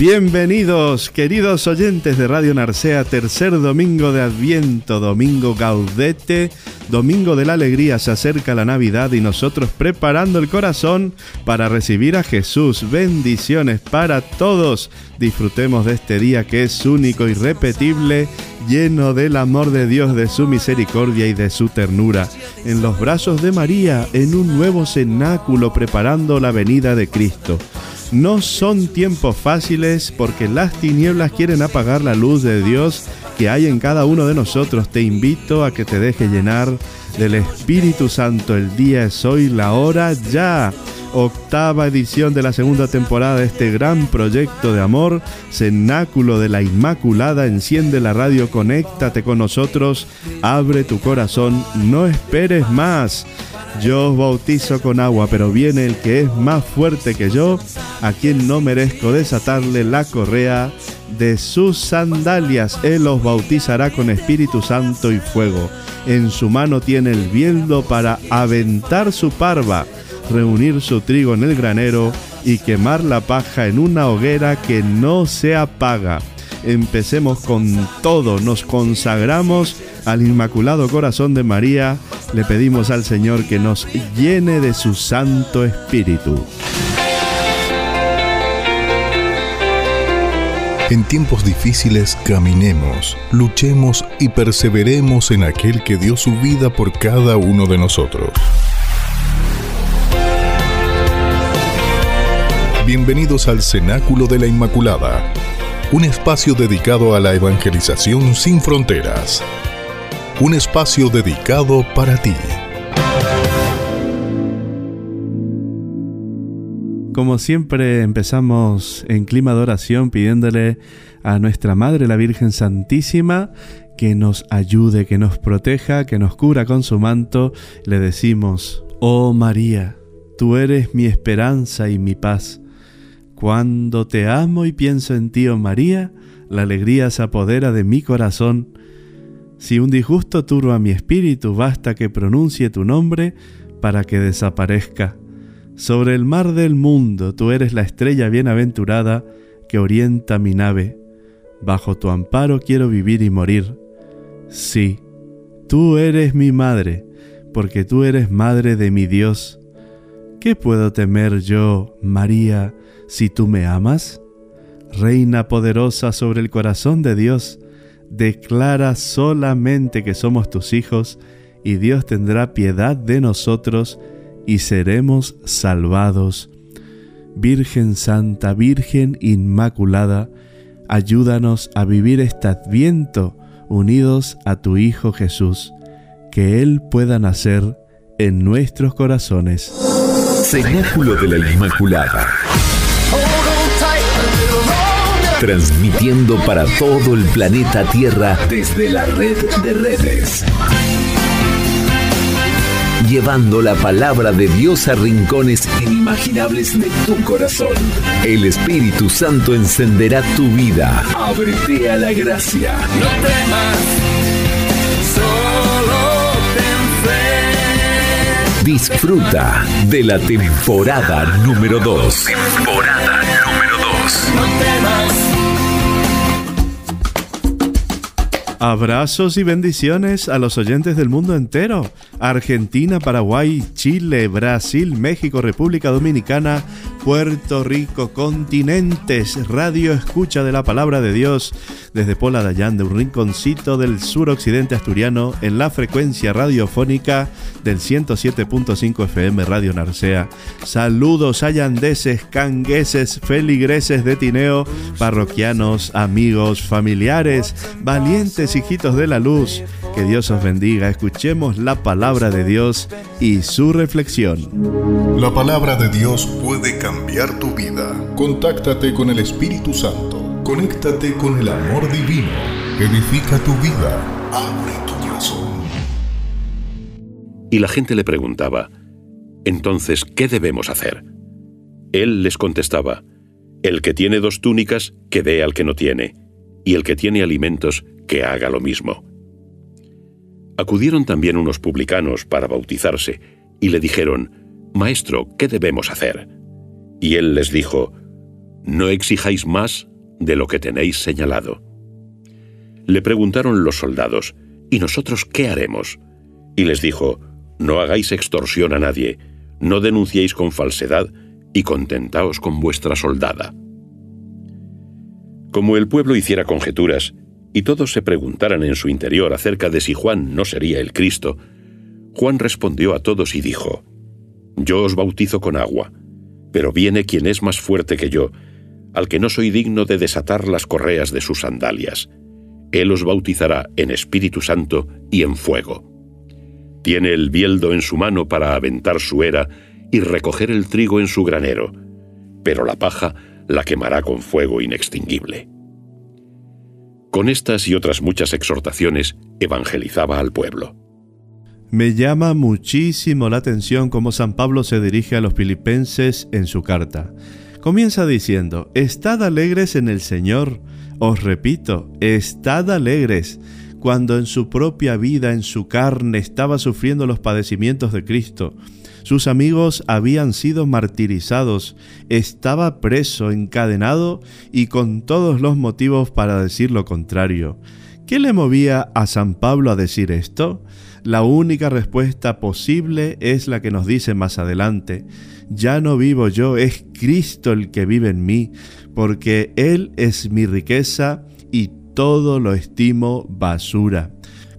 Bienvenidos, queridos oyentes de Radio Narcea, tercer domingo de Adviento, domingo Gaudete, domingo de la alegría, se acerca la Navidad y nosotros preparando el corazón para recibir a Jesús. Bendiciones para todos. Disfrutemos de este día que es único, irrepetible, lleno del amor de Dios, de su misericordia y de su ternura. En los brazos de María, en un nuevo cenáculo preparando la venida de Cristo. No son tiempos fáciles porque las tinieblas quieren apagar la luz de Dios que hay en cada uno de nosotros. Te invito a que te deje llenar del Espíritu Santo. El día es hoy, la hora ya. Octava edición de la segunda temporada de este gran proyecto de amor, Cenáculo de la Inmaculada. Enciende la radio, conéctate con nosotros, abre tu corazón, no esperes más. Yo os bautizo con agua, pero viene el que es más fuerte que yo, a quien no merezco desatarle la correa de sus sandalias. Él os bautizará con Espíritu Santo y fuego. En su mano tiene el bieldo para aventar su parva, reunir su trigo en el granero y quemar la paja en una hoguera que no se apaga. Empecemos con todo, nos consagramos al Inmaculado Corazón de María, le pedimos al Señor que nos llene de su Santo Espíritu. En tiempos difíciles caminemos, luchemos y perseveremos en aquel que dio su vida por cada uno de nosotros. Bienvenidos al Cenáculo de la Inmaculada, un espacio dedicado a la evangelización sin fronteras. Un espacio dedicado para ti. Como siempre empezamos en clima de oración pidiéndole a nuestra Madre la Virgen Santísima que nos ayude, que nos proteja, que nos cubra con su manto. Le decimos, oh María, tú eres mi esperanza y mi paz. Cuando te amo y pienso en ti, oh María, la alegría se apodera de mi corazón. Si un disgusto turba mi espíritu, basta que pronuncie tu nombre para que desaparezca. Sobre el mar del mundo tú eres la estrella bienaventurada que orienta mi nave. Bajo tu amparo quiero vivir y morir. Sí, tú eres mi madre, porque tú eres madre de mi Dios. ¿Qué puedo temer yo, María, si tú me amas? Reina poderosa sobre el corazón de Dios, declara solamente que somos tus hijos y Dios tendrá piedad de nosotros y seremos salvados. Virgen Santa, Virgen Inmaculada, ayúdanos a vivir este adviento unidos a tu Hijo Jesús, que Él pueda nacer en nuestros corazones. Cenáculo de la Inmaculada. Transmitiendo para todo el planeta Tierra desde la red de redes llevando la palabra de Dios a rincones inimaginables de tu corazón. El Espíritu Santo encenderá tu vida. Ábrete a la gracia. No temas, solo ten fe. Disfruta de la temporada número 2. Temporada número 2. Abrazos y bendiciones a los oyentes del mundo entero. Argentina, Paraguay, Chile, Brasil, México, República Dominicana, Puerto Rico, continentes, radio escucha de la palabra de Dios desde Pola Dayán, de un rinconcito del suroccidente asturiano, en la frecuencia radiofónica del 107.5 FM Radio Narcea. Saludos allandeses, cangueses, feligreses de Tineo, parroquianos, amigos, familiares, valientes hijitos de la luz. Que Dios os bendiga. Escuchemos la palabra de Dios y su reflexión. La palabra de Dios puede cambiar tu vida. Contáctate con el Espíritu Santo. Conéctate con el amor divino. Edifica tu vida. Abre tu corazón. Y la gente le preguntaba, entonces, ¿qué debemos hacer? Él les contestaba, el que tiene dos túnicas, que dé al que no tiene, y el que tiene alimentos, que haga lo mismo. Acudieron también unos publicanos para bautizarse, y le dijeron, Maestro, ¿qué debemos hacer? Y él les dijo, No exijáis más de lo que tenéis señalado. Le preguntaron los soldados, ¿y nosotros qué haremos? Y les dijo, no hagáis extorsión a nadie, no denunciéis con falsedad y contentaos con vuestra soldada. Como el pueblo hiciera conjeturas y todos se preguntaran en su interior acerca de si Juan no sería el Cristo, Juan respondió a todos y dijo, Yo os bautizo con agua, pero viene quien es más fuerte que yo, al que no soy digno de desatar las correas de sus sandalias. Él os bautizará en Espíritu Santo y en fuego. Tiene el bieldo en su mano para aventar su era y recoger el trigo en su granero, pero la paja la quemará con fuego inextinguible. Con estas y otras muchas exhortaciones evangelizaba al pueblo. Me llama muchísimo la atención cómo San Pablo se dirige a los filipenses en su carta. Comienza diciendo, Estad alegres en el Señor. Os repito, estad alegres. Cuando en su propia vida, en su carne, estaba sufriendo los padecimientos de Cristo, sus amigos habían sido martirizados, estaba preso, encadenado y con todos los motivos para decir lo contrario. ¿Qué le movía a San Pablo a decir esto? La única respuesta posible es la que nos dice más adelante. Ya no vivo yo, es Cristo el que vive en mí, porque Él es mi riqueza y todo lo estimo basura.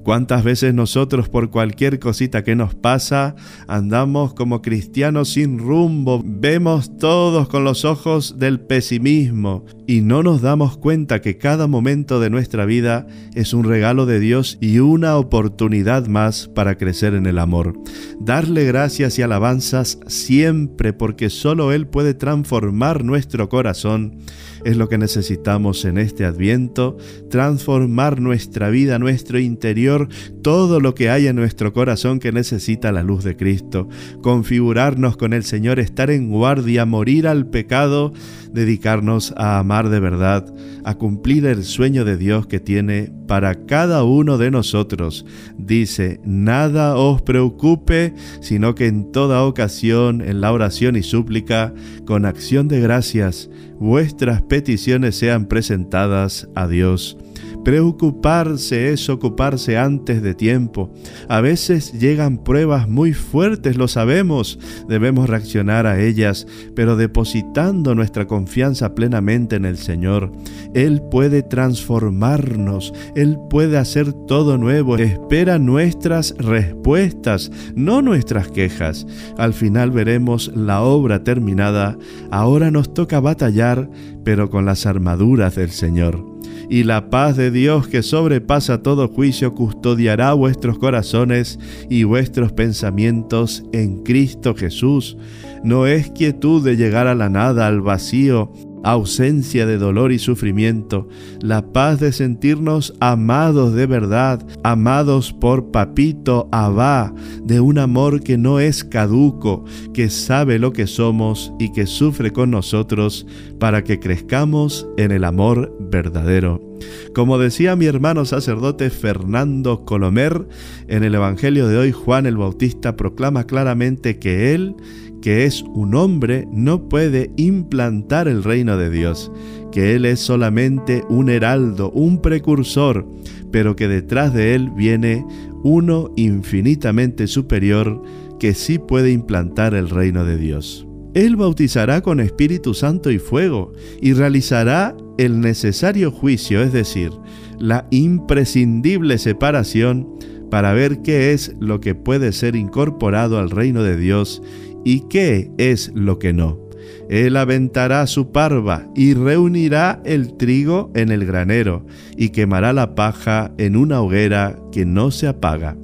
¿Cuántas veces nosotros por cualquier cosita que nos pasa andamos como cristianos sin rumbo? Vemos todos con los ojos del pesimismo y no nos damos cuenta que cada momento de nuestra vida es un regalo de Dios y una oportunidad más para crecer en el amor. Darle gracias y alabanzas siempre porque solo Él puede transformar nuestro corazón es lo que necesitamos en este adviento, transformar nuestra vida, nuestro interior, todo lo que hay en nuestro corazón que necesita la luz de Cristo, configurarnos con el Señor, estar en guardia, morir al pecado, dedicarnos a amar de verdad, a cumplir el sueño de Dios que tiene para cada uno de nosotros. Dice, nada os preocupe, sino que en toda ocasión, en la oración y súplica, con acción de gracias, vuestras peticiones sean presentadas a Dios. Preocuparse es ocuparse antes de tiempo. A veces llegan pruebas muy fuertes, lo sabemos, debemos reaccionar a ellas, pero depositando nuestra confianza plenamente en el Señor. Él puede transformarnos, Él puede hacer todo nuevo, espera nuestras respuestas, no nuestras quejas. Al final veremos la obra terminada. Ahora nos toca batallar, pero con las armaduras del Señor y la paz de Dios que sobrepasa todo juicio custodiará vuestros corazones y vuestros pensamientos en Cristo Jesús. No es quietud de llegar a la nada, al vacío, ausencia de dolor y sufrimiento, la paz de sentirnos amados de verdad, amados por Papito Abba, de un amor que no es caduco, que sabe lo que somos y que sufre con nosotros para que crezcamos en el amor verdadero. Como decía mi hermano sacerdote Fernando Colomer, en el Evangelio de hoy Juan el Bautista proclama claramente que él, que es un hombre, no puede implantar el reino de Dios, que él es solamente un heraldo, un precursor, pero que detrás de él viene uno infinitamente superior que sí puede implantar el reino de Dios. Él bautizará con Espíritu Santo y fuego y realizará el necesario juicio, es decir, la imprescindible separación para ver qué es lo que puede ser incorporado al reino de Dios y qué es lo que no. Él aventará su parva y reunirá el trigo en el granero y quemará la paja en una hoguera que no se apaga.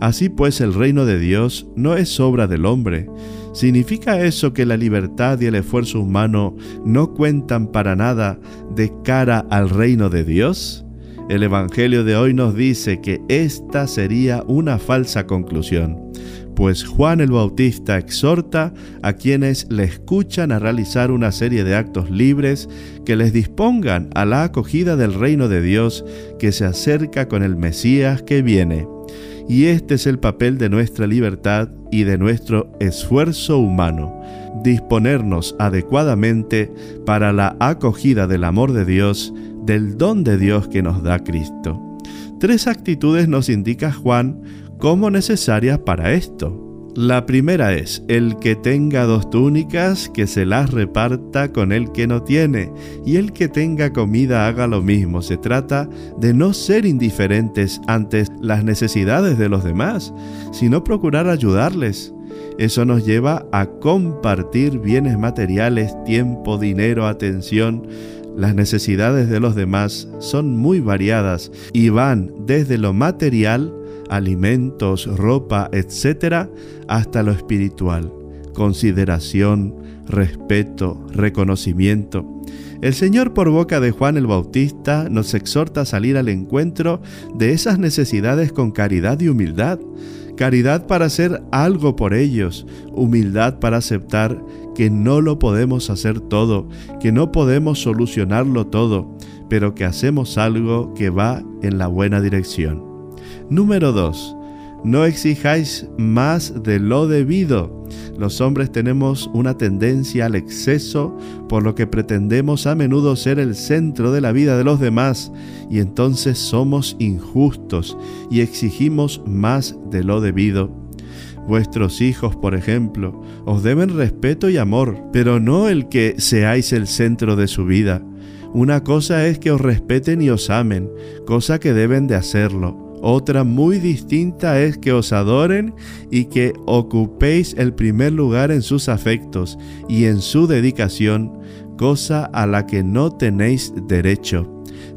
Así pues el reino de Dios no es obra del hombre. ¿Significa eso que la libertad y el esfuerzo humano no cuentan para nada de cara al reino de Dios? El Evangelio de hoy nos dice que esta sería una falsa conclusión pues Juan el Bautista exhorta a quienes le escuchan a realizar una serie de actos libres que les dispongan a la acogida del reino de Dios que se acerca con el Mesías que viene. Y este es el papel de nuestra libertad y de nuestro esfuerzo humano, disponernos adecuadamente para la acogida del amor de Dios, del don de Dios que nos da Cristo. Tres actitudes nos indica Juan como necesarias para esto. La primera es, el que tenga dos túnicas, que se las reparta con el que no tiene, y el que tenga comida haga lo mismo. Se trata de no ser indiferentes ante las necesidades de los demás, sino procurar ayudarles. Eso nos lleva a compartir bienes materiales, tiempo, dinero, atención. Las necesidades de los demás son muy variadas y van desde lo material alimentos, ropa, etc., hasta lo espiritual, consideración, respeto, reconocimiento. El Señor por boca de Juan el Bautista nos exhorta a salir al encuentro de esas necesidades con caridad y humildad. Caridad para hacer algo por ellos, humildad para aceptar que no lo podemos hacer todo, que no podemos solucionarlo todo, pero que hacemos algo que va en la buena dirección. Número 2. No exijáis más de lo debido. Los hombres tenemos una tendencia al exceso, por lo que pretendemos a menudo ser el centro de la vida de los demás, y entonces somos injustos y exigimos más de lo debido. Vuestros hijos, por ejemplo, os deben respeto y amor, pero no el que seáis el centro de su vida. Una cosa es que os respeten y os amen, cosa que deben de hacerlo otra muy distinta es que os adoren y que ocupéis el primer lugar en sus afectos y en su dedicación, cosa a la que no tenéis derecho.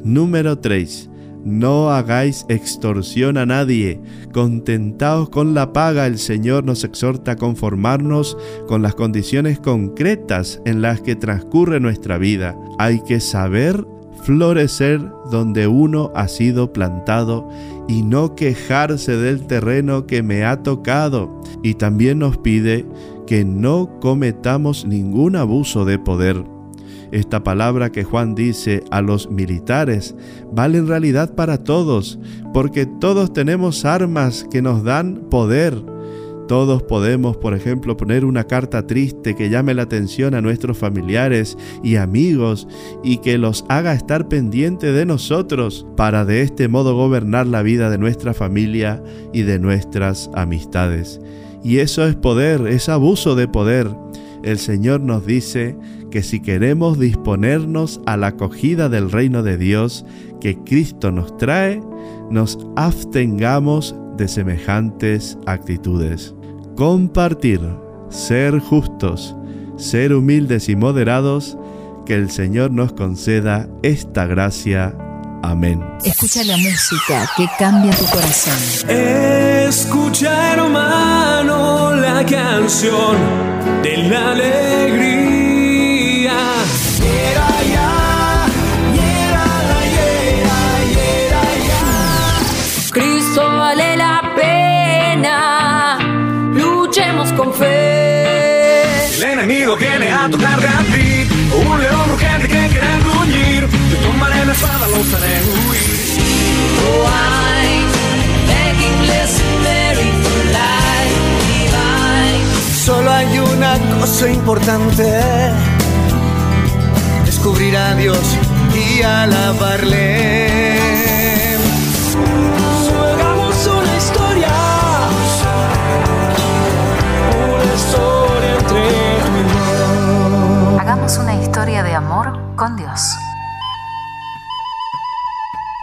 Número 3. No hagáis extorsión a nadie, contentaos con la paga. El Señor nos exhorta a conformarnos con las condiciones concretas en las que transcurre nuestra vida. Hay que saber florecer donde uno ha sido plantado y no quejarse del terreno que me ha tocado. Y también nos pide que no cometamos ningún abuso de poder. Esta palabra que Juan dice a los militares vale en realidad para todos, porque todos tenemos armas que nos dan poder todos podemos, por ejemplo, poner una carta triste que llame la atención a nuestros familiares y amigos y que los haga estar pendientes de nosotros para de este modo gobernar la vida de nuestra familia y de nuestras amistades. Y eso es poder, es abuso de poder. El Señor nos dice que si queremos disponernos a la acogida del reino de Dios que Cristo nos trae, nos abstengamos de semejantes actitudes compartir, ser justos, ser humildes y moderados, que el Señor nos conceda esta gracia. Amén. Escucha la música que cambia tu corazón. Escucha hermano la canción de la alegría viene a tocar de a ti. Un león urgente que quiere gruñir. Yo tomaré and I found a loaf and Solo hay una cosa importante, descubrir a Dios y alabarle. Con Dios.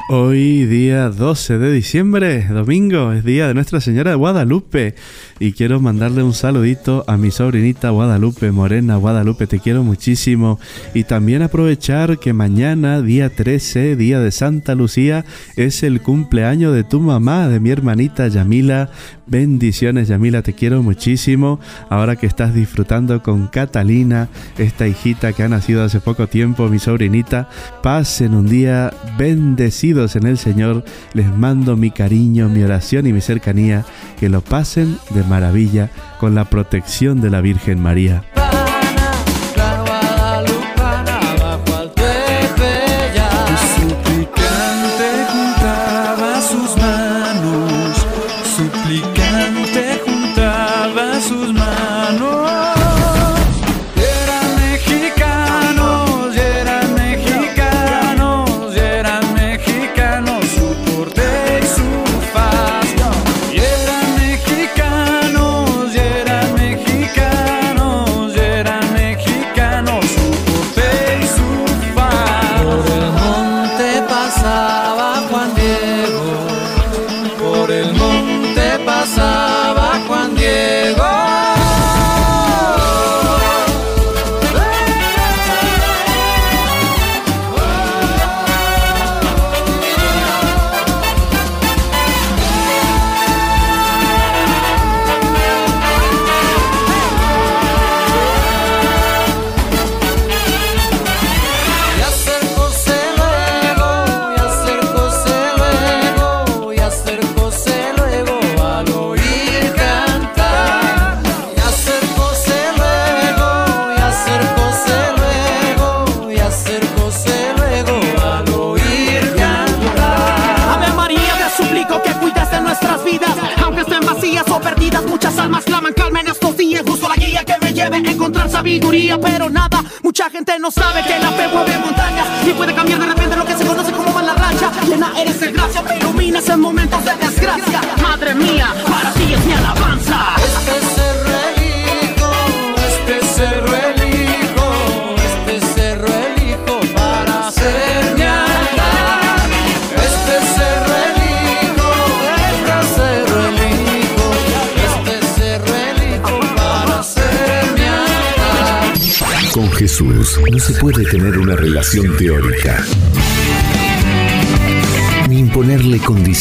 Hoy día 12 de diciembre, domingo, es día de Nuestra Señora de Guadalupe y quiero mandarle un saludito a mi sobrinita Guadalupe, Morena Guadalupe, te quiero muchísimo y también aprovechar que mañana, día 13, día de Santa Lucía, es el cumpleaños de tu mamá, de mi hermanita Yamila. Bendiciones Yamila, te quiero muchísimo. Ahora que estás disfrutando con Catalina, esta hijita que ha nacido hace poco tiempo, mi sobrinita, pasen un día bendecidos en el Señor. Les mando mi cariño, mi oración y mi cercanía. Que lo pasen de maravilla con la protección de la Virgen María.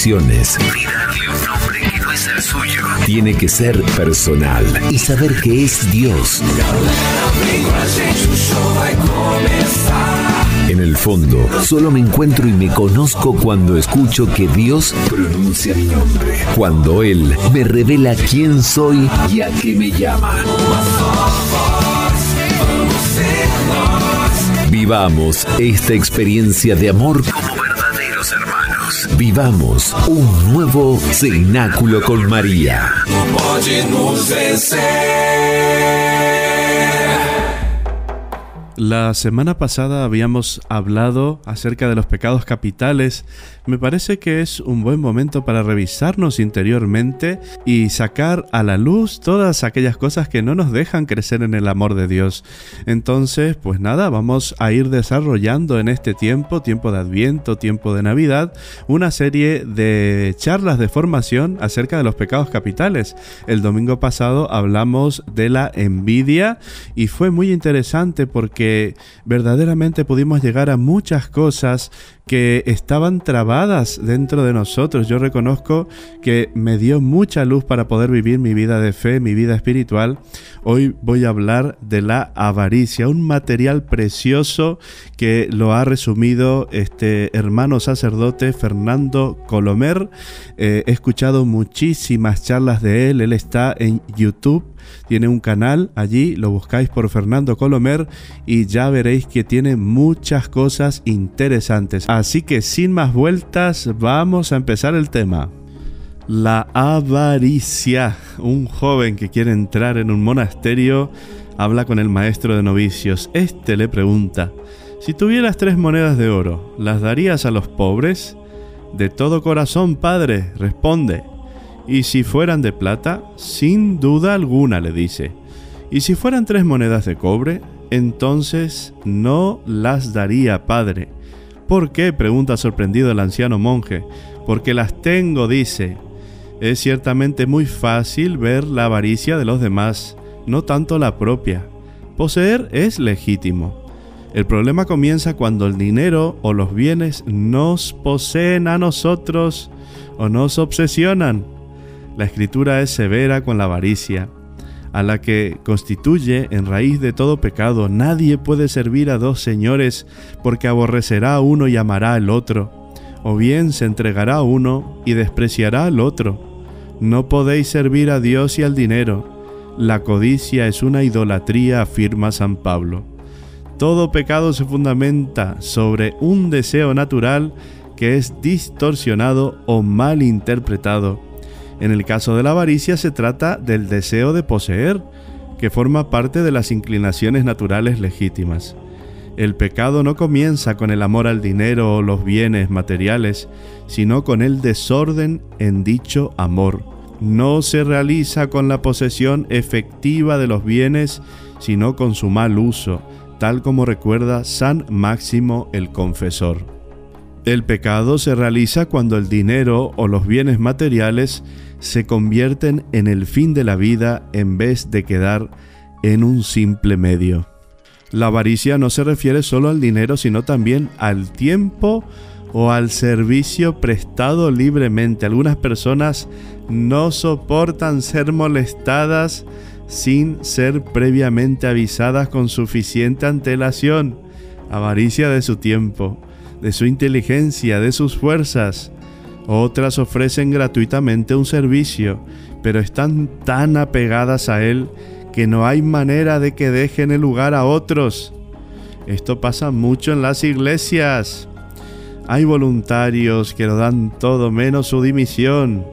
Imponerle condiciones. Ni darle un nombre que no es el suyo. Tiene que ser personal y saber que es Dios. En el fondo, solo me encuentro y me conozco cuando escucho que Dios pronuncia mi nombre. Cuando Él me revela quién soy y a qué me llama. Vivamos esta experiencia de amor. Vivamos un nuevo cenáculo con María. La semana pasada habíamos hablado acerca de los pecados capitales. Me parece que es un buen momento para revisarnos interiormente y sacar a la luz todas aquellas cosas que no nos dejan crecer en el amor de Dios. Entonces, pues nada, vamos a ir desarrollando en este tiempo, tiempo de Adviento, tiempo de Navidad, una serie de charlas de formación acerca de los pecados capitales. El domingo pasado hablamos de la envidia y fue muy interesante porque verdaderamente pudimos llegar a muchas cosas que estaban trabadas dentro de nosotros. Yo reconozco que me dio mucha luz para poder vivir mi vida de fe, mi vida espiritual. Hoy voy a hablar de la avaricia, un material precioso que lo ha resumido este hermano sacerdote Fernando Colomer. Eh, he escuchado muchísimas charlas de él, él está en YouTube tiene un canal allí, lo buscáis por Fernando Colomer y ya veréis que tiene muchas cosas interesantes. Así que sin más vueltas, vamos a empezar el tema. La avaricia. Un joven que quiere entrar en un monasterio habla con el maestro de novicios. Este le pregunta, si tuvieras tres monedas de oro, ¿las darías a los pobres? De todo corazón, padre, responde. Y si fueran de plata, sin duda alguna, le dice. Y si fueran tres monedas de cobre, entonces no las daría, padre. ¿Por qué? pregunta sorprendido el anciano monje. Porque las tengo, dice. Es ciertamente muy fácil ver la avaricia de los demás, no tanto la propia. Poseer es legítimo. El problema comienza cuando el dinero o los bienes nos poseen a nosotros o nos obsesionan. La escritura es severa con la avaricia, a la que constituye en raíz de todo pecado. Nadie puede servir a dos señores porque aborrecerá a uno y amará al otro, o bien se entregará a uno y despreciará al otro. No podéis servir a Dios y al dinero. La codicia es una idolatría, afirma San Pablo. Todo pecado se fundamenta sobre un deseo natural que es distorsionado o mal interpretado. En el caso de la avaricia se trata del deseo de poseer, que forma parte de las inclinaciones naturales legítimas. El pecado no comienza con el amor al dinero o los bienes materiales, sino con el desorden en dicho amor. No se realiza con la posesión efectiva de los bienes, sino con su mal uso, tal como recuerda San Máximo el Confesor. El pecado se realiza cuando el dinero o los bienes materiales se convierten en el fin de la vida en vez de quedar en un simple medio. La avaricia no se refiere solo al dinero, sino también al tiempo o al servicio prestado libremente. Algunas personas no soportan ser molestadas sin ser previamente avisadas con suficiente antelación, avaricia de su tiempo, de su inteligencia, de sus fuerzas. Otras ofrecen gratuitamente un servicio, pero están tan apegadas a él que no hay manera de que dejen el lugar a otros. Esto pasa mucho en las iglesias. Hay voluntarios que lo dan todo menos su dimisión.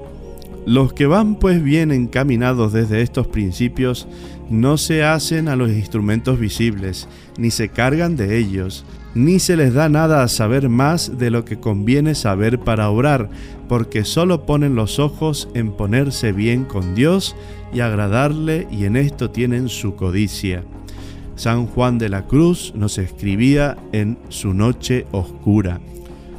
Los que van pues bien encaminados desde estos principios no se hacen a los instrumentos visibles, ni se cargan de ellos, ni se les da nada a saber más de lo que conviene saber para orar, porque solo ponen los ojos en ponerse bien con Dios y agradarle y en esto tienen su codicia. San Juan de la Cruz nos escribía en su noche oscura.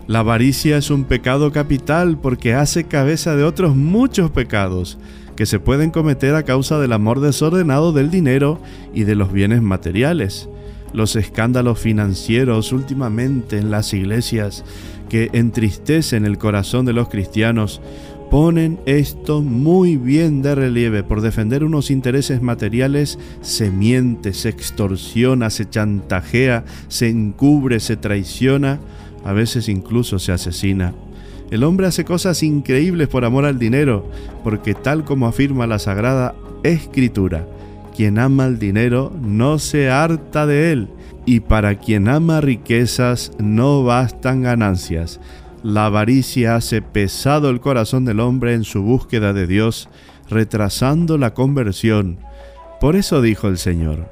La avaricia es un pecado capital porque hace cabeza de otros muchos pecados que se pueden cometer a causa del amor desordenado del dinero y de los bienes materiales. Los escándalos financieros últimamente en las iglesias que entristecen el corazón de los cristianos ponen esto muy bien de relieve. Por defender unos intereses materiales se miente, se extorsiona, se chantajea, se encubre, se traiciona a veces incluso se asesina. El hombre hace cosas increíbles por amor al dinero, porque tal como afirma la Sagrada Escritura, quien ama el dinero no se harta de él, y para quien ama riquezas no bastan ganancias. La avaricia hace pesado el corazón del hombre en su búsqueda de Dios, retrasando la conversión. Por eso dijo el Señor,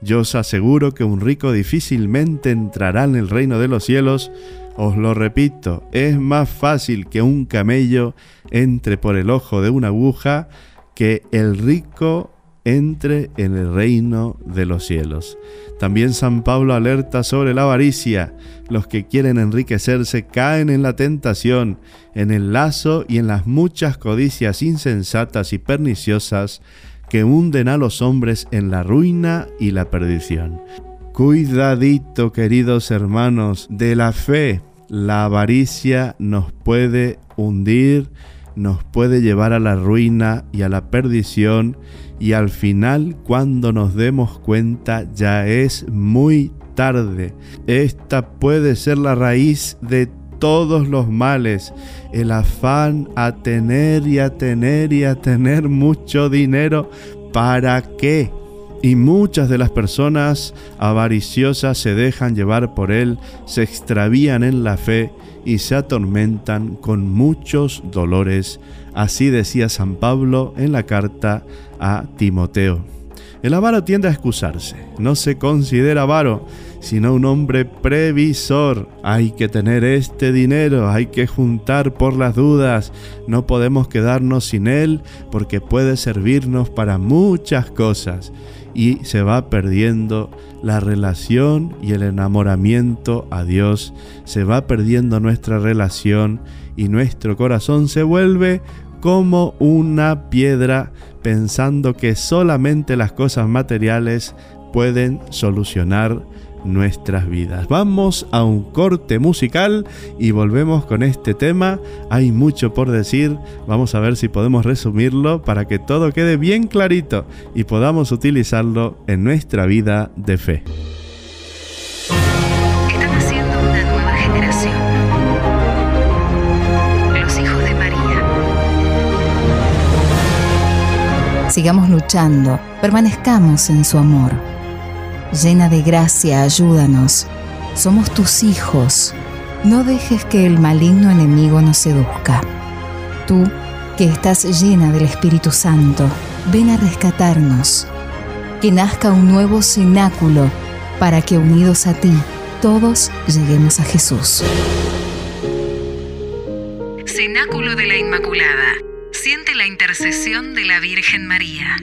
yo os aseguro que un rico difícilmente entrará en el reino de los cielos. Os lo repito, es más fácil que un camello entre por el ojo de una aguja que el rico entre en el reino de los cielos. También San Pablo alerta sobre la avaricia. Los que quieren enriquecerse caen en la tentación, en el lazo y en las muchas codicias insensatas y perniciosas que hunden a los hombres en la ruina y la perdición. Cuidadito, queridos hermanos, de la fe. La avaricia nos puede hundir, nos puede llevar a la ruina y a la perdición y al final cuando nos demos cuenta ya es muy tarde. Esta puede ser la raíz de todos los males, el afán a tener y a tener y a tener mucho dinero. ¿Para qué? Y muchas de las personas avariciosas se dejan llevar por él, se extravían en la fe y se atormentan con muchos dolores. Así decía San Pablo en la carta a Timoteo. El avaro tiende a excusarse, no se considera avaro, sino un hombre previsor. Hay que tener este dinero, hay que juntar por las dudas, no podemos quedarnos sin él porque puede servirnos para muchas cosas y se va perdiendo la relación y el enamoramiento a Dios, se va perdiendo nuestra relación y nuestro corazón se vuelve como una piedra pensando que solamente las cosas materiales pueden solucionar nuestras vidas. Vamos a un corte musical y volvemos con este tema. Hay mucho por decir, vamos a ver si podemos resumirlo para que todo quede bien clarito y podamos utilizarlo en nuestra vida de fe. Están haciendo una nueva generación. Los hijos de María. Sigamos luchando, permanezcamos en su amor. Llena de gracia, ayúdanos. Somos tus hijos. No dejes que el maligno enemigo nos seduzca. Tú, que estás llena del Espíritu Santo, ven a rescatarnos. Que nazca un nuevo cenáculo para que unidos a ti, todos lleguemos a Jesús. Cenáculo de la Inmaculada. Siente la intercesión de la Virgen María.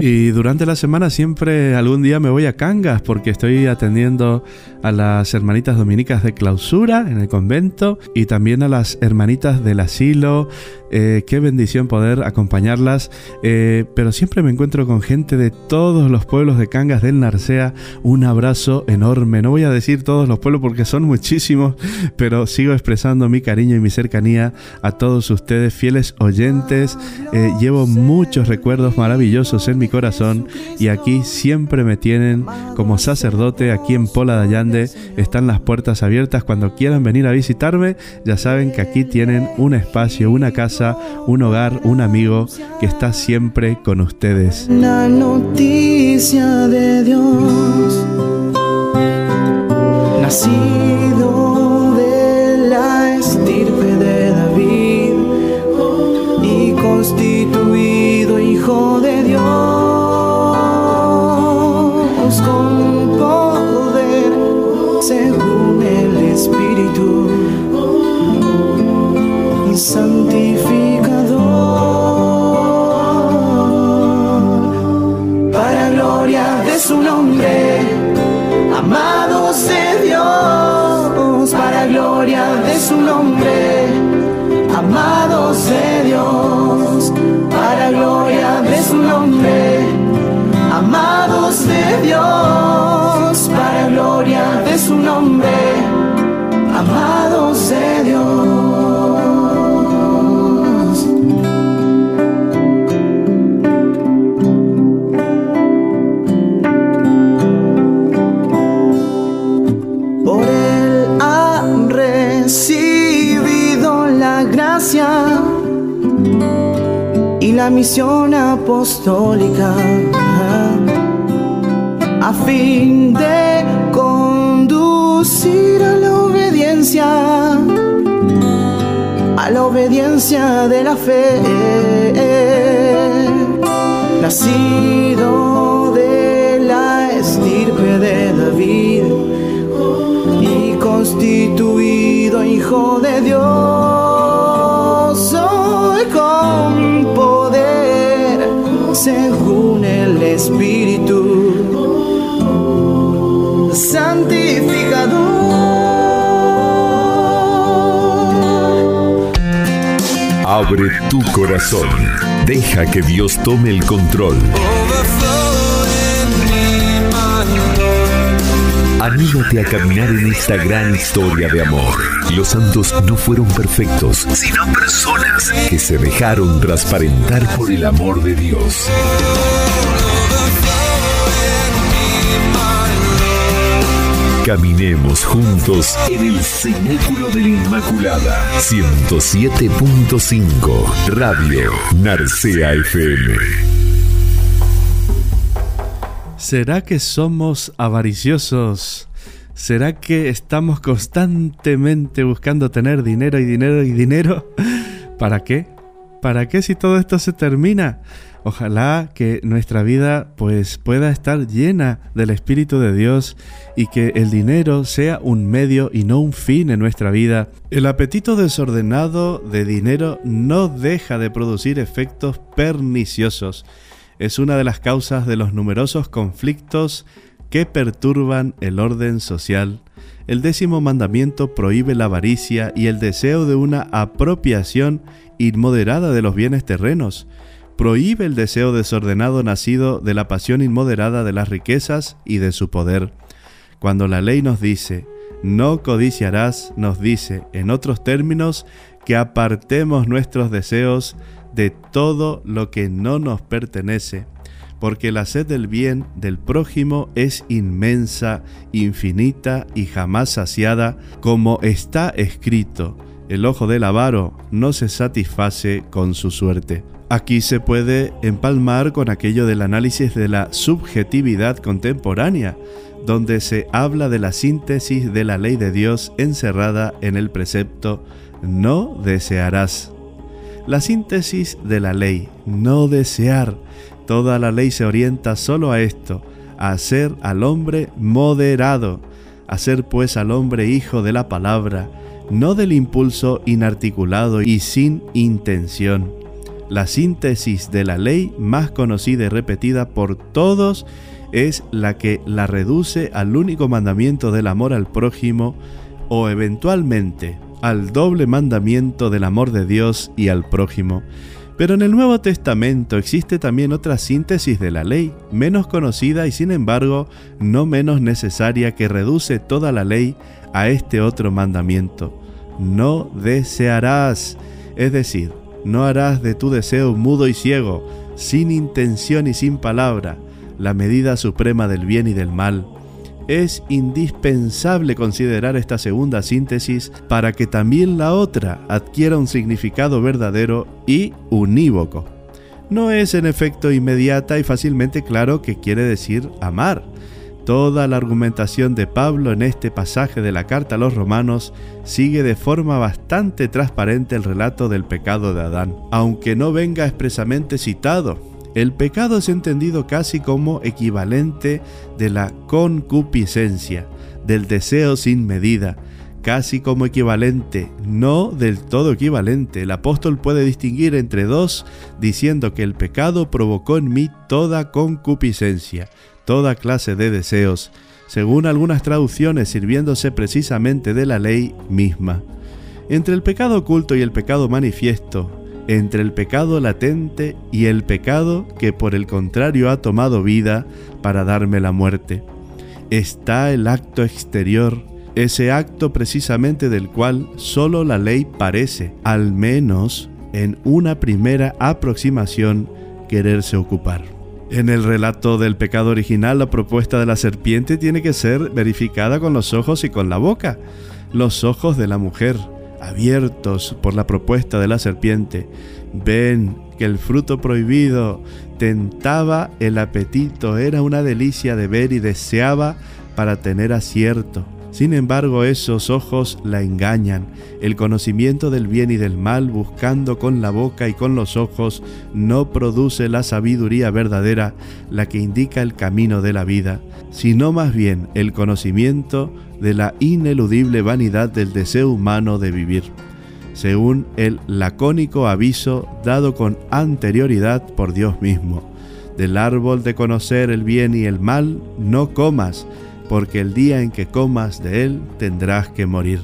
Y durante la semana siempre algún día me voy a Cangas porque estoy atendiendo a las hermanitas dominicas de clausura en el convento y también a las hermanitas del asilo. Eh, qué bendición poder acompañarlas. Eh, pero siempre me encuentro con gente de todos los pueblos de Cangas del Narcea. Un abrazo enorme. No voy a decir todos los pueblos porque son muchísimos, pero sigo expresando mi cariño y mi cercanía a todos ustedes, fieles oyentes. Eh, llevo muchos recuerdos maravillosos en mi corazón y aquí siempre me tienen como sacerdote aquí en Pola de Allande. Están las puertas abiertas cuando quieran venir a visitarme. Ya saben que aquí tienen un espacio, una casa un hogar, un amigo que está siempre con ustedes. La noticia de Dios, nacido de la estirpe de David y constituido hijo de Dios con poder según el Espíritu santificador gloria de su nombre, amados de Dios, para gloria de su nombre, amados de Dios, para gloria de su nombre, amados de Dios, la misión apostólica a fin de conducir a la obediencia, a la obediencia de la fe, nacido de la estirpe de David y constituido hijo de Dios, según el Espíritu santificador. Abre tu corazón. Deja que Dios tome el control. Anímate a caminar en esta gran historia de amor. Los santos no fueron perfectos, sino personas que se dejaron transparentar por el amor de Dios. Caminemos juntos en el Cenáculo de la Inmaculada. 107.5 Radio Narcea FM. ¿Será que somos avariciosos? ¿Será que estamos constantemente buscando tener dinero y dinero y dinero? ¿Para qué? ¿Para qué si todo esto se termina? Ojalá que nuestra vida pues pueda estar llena del Espíritu de Dios y que el dinero sea un medio y no un fin en nuestra vida. El apetito desordenado de dinero no deja de producir efectos perniciosos. Es una de las causas de los numerosos conflictos que perturban el orden social. El décimo mandamiento prohíbe la avaricia y el deseo de una apropiación inmoderada de los bienes terrenos prohíbe el deseo desordenado nacido de la pasión inmoderada de las riquezas y de su poder. Cuando la ley nos dice, no codiciarás, nos dice, en otros términos, que apartemos nuestros deseos de todo lo que no nos pertenece, porque la sed del bien del prójimo es inmensa, infinita y jamás saciada, como está escrito, el ojo del avaro no se satisface con su suerte. Aquí se puede empalmar con aquello del análisis de la subjetividad contemporánea, donde se habla de la síntesis de la ley de Dios encerrada en el precepto no desearás. La síntesis de la ley, no desear. Toda la ley se orienta solo a esto, a hacer al hombre moderado, hacer pues al hombre hijo de la palabra, no del impulso inarticulado y sin intención la síntesis de la ley más conocida y repetida por todos es la que la reduce al único mandamiento del amor al prójimo o eventualmente al doble mandamiento del amor de Dios y al prójimo. Pero en el Nuevo Testamento existe también otra síntesis de la ley, menos conocida y sin embargo no menos necesaria, que reduce toda la ley a este otro mandamiento. No desearás, es decir, no harás de tu deseo mudo y ciego, sin intención y sin palabra, la medida suprema del bien y del mal. Es indispensable considerar esta segunda síntesis para que también la otra adquiera un significado verdadero y unívoco. No es en efecto inmediata y fácilmente claro que quiere decir amar, Toda la argumentación de Pablo en este pasaje de la carta a los romanos sigue de forma bastante transparente el relato del pecado de Adán, aunque no venga expresamente citado. El pecado es entendido casi como equivalente de la concupiscencia, del deseo sin medida, casi como equivalente, no del todo equivalente. El apóstol puede distinguir entre dos diciendo que el pecado provocó en mí toda concupiscencia, toda clase de deseos, según algunas traducciones sirviéndose precisamente de la ley misma. Entre el pecado oculto y el pecado manifiesto, entre el pecado latente y el pecado que por el contrario ha tomado vida para darme la muerte, está el acto exterior, ese acto precisamente del cual solo la ley parece, al menos en una primera aproximación, quererse ocupar. En el relato del pecado original, la propuesta de la serpiente tiene que ser verificada con los ojos y con la boca. Los ojos de la mujer, abiertos por la propuesta de la serpiente, ven que el fruto prohibido tentaba el apetito, era una delicia de ver y deseaba para tener acierto. Sin embargo, esos ojos la engañan. El conocimiento del bien y del mal, buscando con la boca y con los ojos, no produce la sabiduría verdadera, la que indica el camino de la vida, sino más bien el conocimiento de la ineludible vanidad del deseo humano de vivir. Según el lacónico aviso dado con anterioridad por Dios mismo, del árbol de conocer el bien y el mal no comas, porque el día en que comas de él tendrás que morir.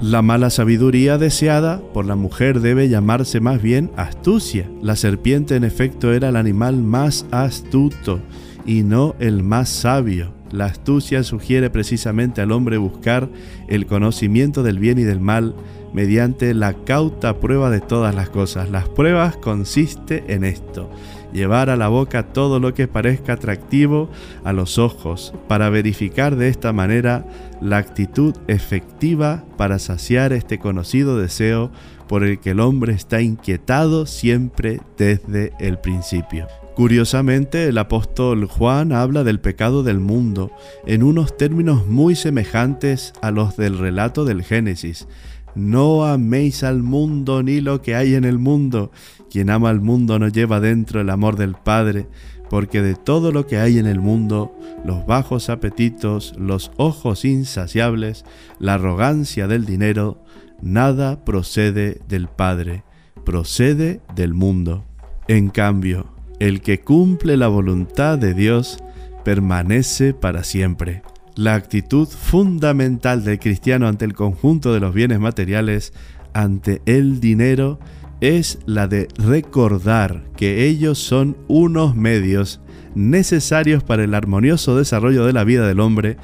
La mala sabiduría deseada por la mujer debe llamarse más bien astucia. La serpiente en efecto era el animal más astuto y no el más sabio. La astucia sugiere precisamente al hombre buscar el conocimiento del bien y del mal mediante la cauta prueba de todas las cosas. Las pruebas consiste en esto, llevar a la boca todo lo que parezca atractivo a los ojos, para verificar de esta manera la actitud efectiva para saciar este conocido deseo por el que el hombre está inquietado siempre desde el principio. Curiosamente, el apóstol Juan habla del pecado del mundo en unos términos muy semejantes a los del relato del Génesis. No améis al mundo ni lo que hay en el mundo. Quien ama al mundo no lleva dentro el amor del Padre, porque de todo lo que hay en el mundo, los bajos apetitos, los ojos insaciables, la arrogancia del dinero, nada procede del Padre, procede del mundo. En cambio, el que cumple la voluntad de Dios permanece para siempre. La actitud fundamental del cristiano ante el conjunto de los bienes materiales, ante el dinero, es la de recordar que ellos son unos medios necesarios para el armonioso desarrollo de la vida del hombre,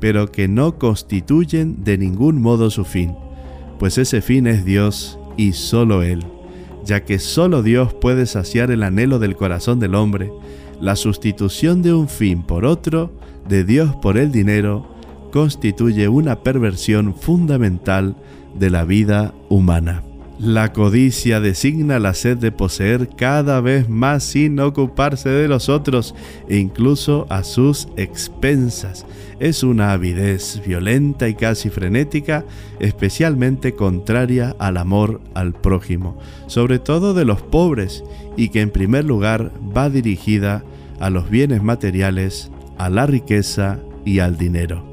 pero que no constituyen de ningún modo su fin, pues ese fin es Dios y solo Él ya que solo Dios puede saciar el anhelo del corazón del hombre, la sustitución de un fin por otro, de Dios por el dinero, constituye una perversión fundamental de la vida humana. La codicia designa la sed de poseer cada vez más sin ocuparse de los otros e incluso a sus expensas. Es una avidez violenta y casi frenética, especialmente contraria al amor al prójimo, sobre todo de los pobres, y que en primer lugar va dirigida a los bienes materiales, a la riqueza y al dinero.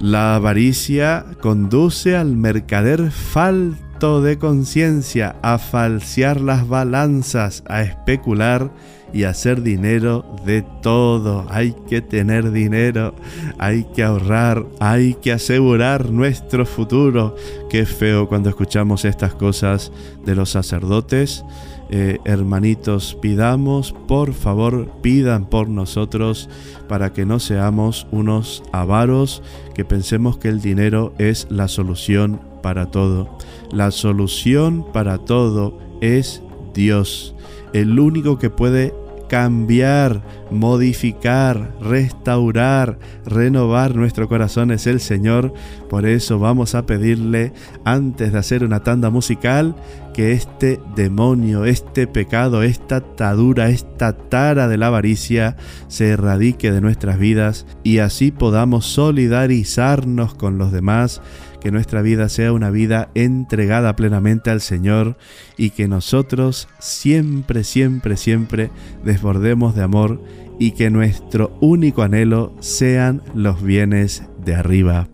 La avaricia conduce al mercader falto de conciencia, a falsear las balanzas, a especular y hacer dinero de todo. Hay que tener dinero, hay que ahorrar, hay que asegurar nuestro futuro. Qué feo cuando escuchamos estas cosas de los sacerdotes. Eh, hermanitos, pidamos, por favor, pidan por nosotros para que no seamos unos avaros, que pensemos que el dinero es la solución para todo. La solución para todo es Dios, el único que puede cambiar, modificar, restaurar, renovar nuestro corazón es el Señor. Por eso vamos a pedirle, antes de hacer una tanda musical, que este demonio, este pecado, esta atadura, esta tara de la avaricia se erradique de nuestras vidas y así podamos solidarizarnos con los demás que nuestra vida sea una vida entregada plenamente al Señor y que nosotros siempre, siempre, siempre desbordemos de amor y que nuestro único anhelo sean los bienes de arriba.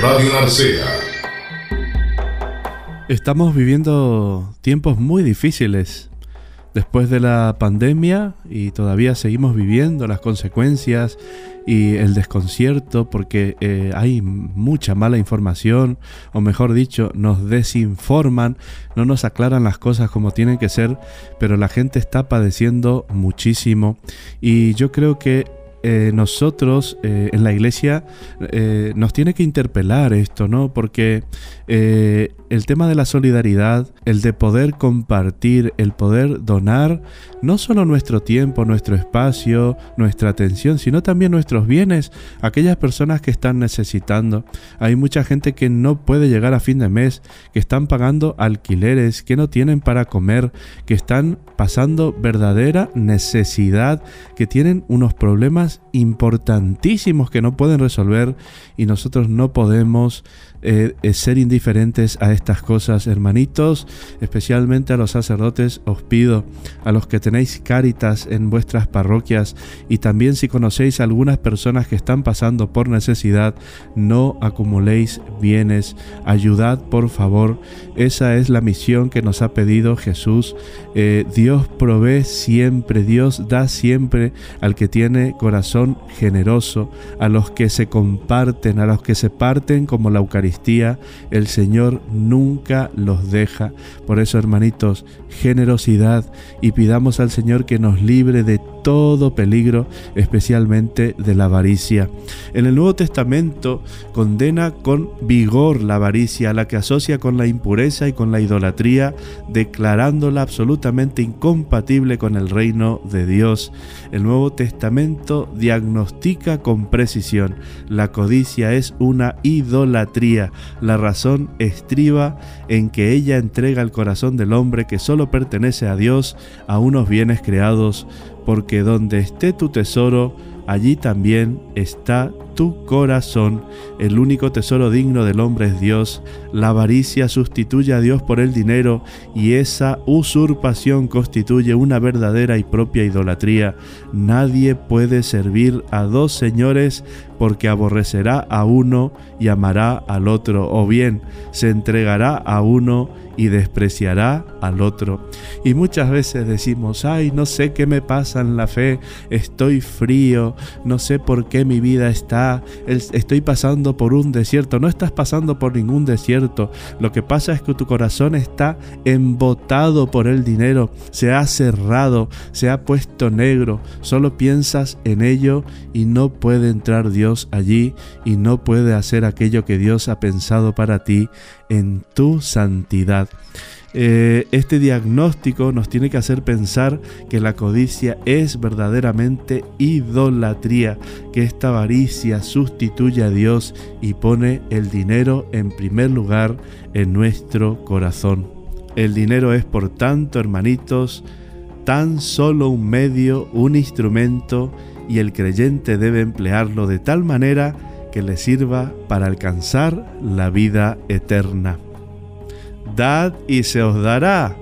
Radio Narcea. Estamos viviendo tiempos muy difíciles después de la pandemia y todavía seguimos viviendo las consecuencias y el desconcierto porque eh, hay mucha mala información o mejor dicho nos desinforman, no nos aclaran las cosas como tienen que ser, pero la gente está padeciendo muchísimo y yo creo que eh, nosotros eh, en la iglesia nos tiene que interpelar esto, ¿no? Porque el tema de la solidaridad, el de poder compartir, el poder donar, no solo nuestro tiempo, nuestro espacio, nuestra atención, sino también nuestros bienes, aquellas personas que están necesitando. Hay mucha gente que no puede llegar a fin de mes, que están pagando alquileres, que no tienen para comer, que están pasando verdadera necesidad, que tienen unos problemas importantísimos que no pueden resolver y nosotros no podemos eh, ser indiferentes a estas cosas, hermanitos, especialmente a los sacerdotes, os pido, a los que tenéis cáritas en vuestras parroquias y también si conocéis a algunas personas que están pasando por necesidad, no acumuléis bienes, ayudad por favor, esa es la misión que nos ha pedido Jesús. Eh, Dios provee siempre, Dios da siempre al que tiene corazón generoso, a los que se comparten, a los que se parten como la Eucaristía el Señor nunca los deja. Por eso, hermanitos, generosidad y pidamos al Señor que nos libre de todo peligro, especialmente de la avaricia. En el Nuevo Testamento condena con vigor la avaricia, la que asocia con la impureza y con la idolatría, declarándola absolutamente incompatible con el reino de Dios. El Nuevo Testamento diagnostica con precisión, la codicia es una idolatría La razón estriba en que ella entrega el corazón del hombre que solo pertenece a Dios a unos bienes creados, porque donde esté tu tesoro, allí también está tu corazón. El único tesoro digno del hombre es Dios. La avaricia sustituye a Dios por el dinero y esa usurpación constituye una verdadera y propia idolatría. Nadie puede servir a dos señores porque aborrecerá a uno y amará al otro, o bien se entregará a uno y despreciará al otro. Y muchas veces decimos, ay, no sé qué me pasa en la fe, estoy frío, no sé por qué mi vida está, estoy pasando por un desierto. No estás pasando por ningún desierto. Lo que pasa es que tu corazón está embotado por el dinero, se ha cerrado, se ha puesto negro. Solo piensas en ello y no puede entrar Dios allí y no puede hacer aquello que Dios ha pensado para ti en tu santidad. Eh, este diagnóstico nos tiene que hacer pensar que la codicia es verdaderamente idolatría, que esta avaricia sustituye a Dios y pone el dinero en primer lugar en nuestro corazón. El dinero es, por tanto, hermanitos, tan solo un medio, un instrumento, y el creyente debe emplearlo de tal manera que le sirva para alcanzar la vida eterna. Dad y se os dará.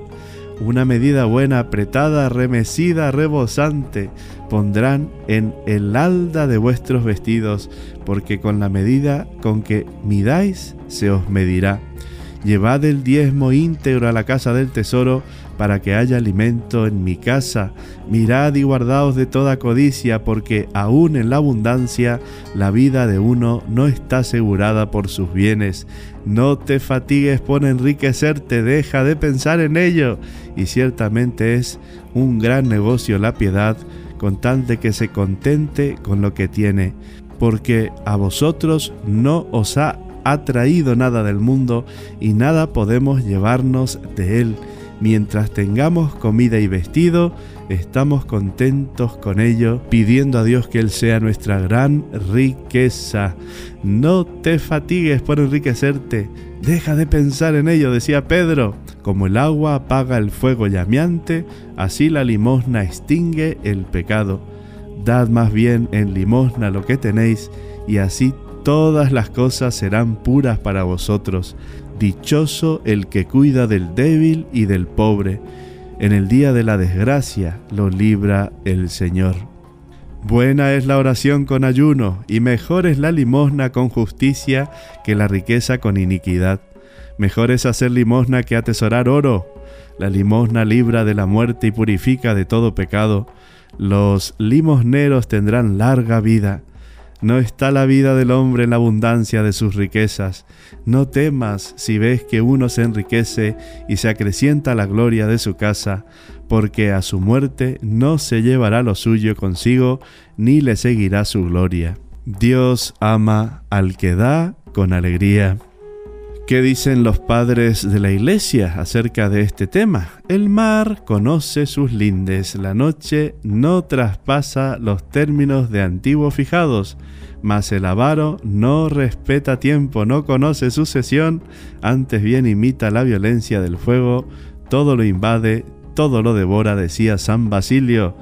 Una medida buena, apretada, remecida, rebosante, pondrán en el alda de vuestros vestidos, porque con la medida con que midáis se os medirá. Llevad el diezmo íntegro a la casa del tesoro, para que haya alimento en mi casa. Mirad y guardaos de toda codicia, porque aún en la abundancia la vida de uno no está asegurada por sus bienes. No te fatigues por enriquecerte, deja de pensar en ello. Y ciertamente es un gran negocio la piedad, con tal de que se contente con lo que tiene, porque a vosotros no os ha atraído nada del mundo y nada podemos llevarnos de él Mientras tengamos comida y vestido, estamos contentos con ello, pidiendo a Dios que Él sea nuestra gran riqueza. No te fatigues por enriquecerte, deja de pensar en ello, decía Pedro. Como el agua apaga el fuego llameante, así la limosna extingue el pecado. Dad más bien en limosna lo que tenéis, y así todas las cosas serán puras para vosotros. Dichoso el que cuida del débil y del pobre. En el día de la desgracia lo libra el Señor. Buena es la oración con ayuno, y mejor es la limosna con justicia que la riqueza con iniquidad. Mejor es hacer limosna que atesorar oro. La limosna libra de la muerte y purifica de todo pecado. Los limosneros tendrán larga vida. No está la vida del hombre en la abundancia de sus riquezas. No temas si ves que uno se enriquece y se acrecienta la gloria de su casa, porque a su muerte no se llevará lo suyo consigo, ni le seguirá su gloria. Dios ama al que da con alegría. ¿Qué dicen los padres de la iglesia acerca de este tema? El mar conoce sus lindes, la noche no traspasa los términos de antiguo fijados, mas el avaro no respeta tiempo, no conoce sucesión, antes bien imita la violencia del fuego, todo lo invade, todo lo devora, decía San Basilio.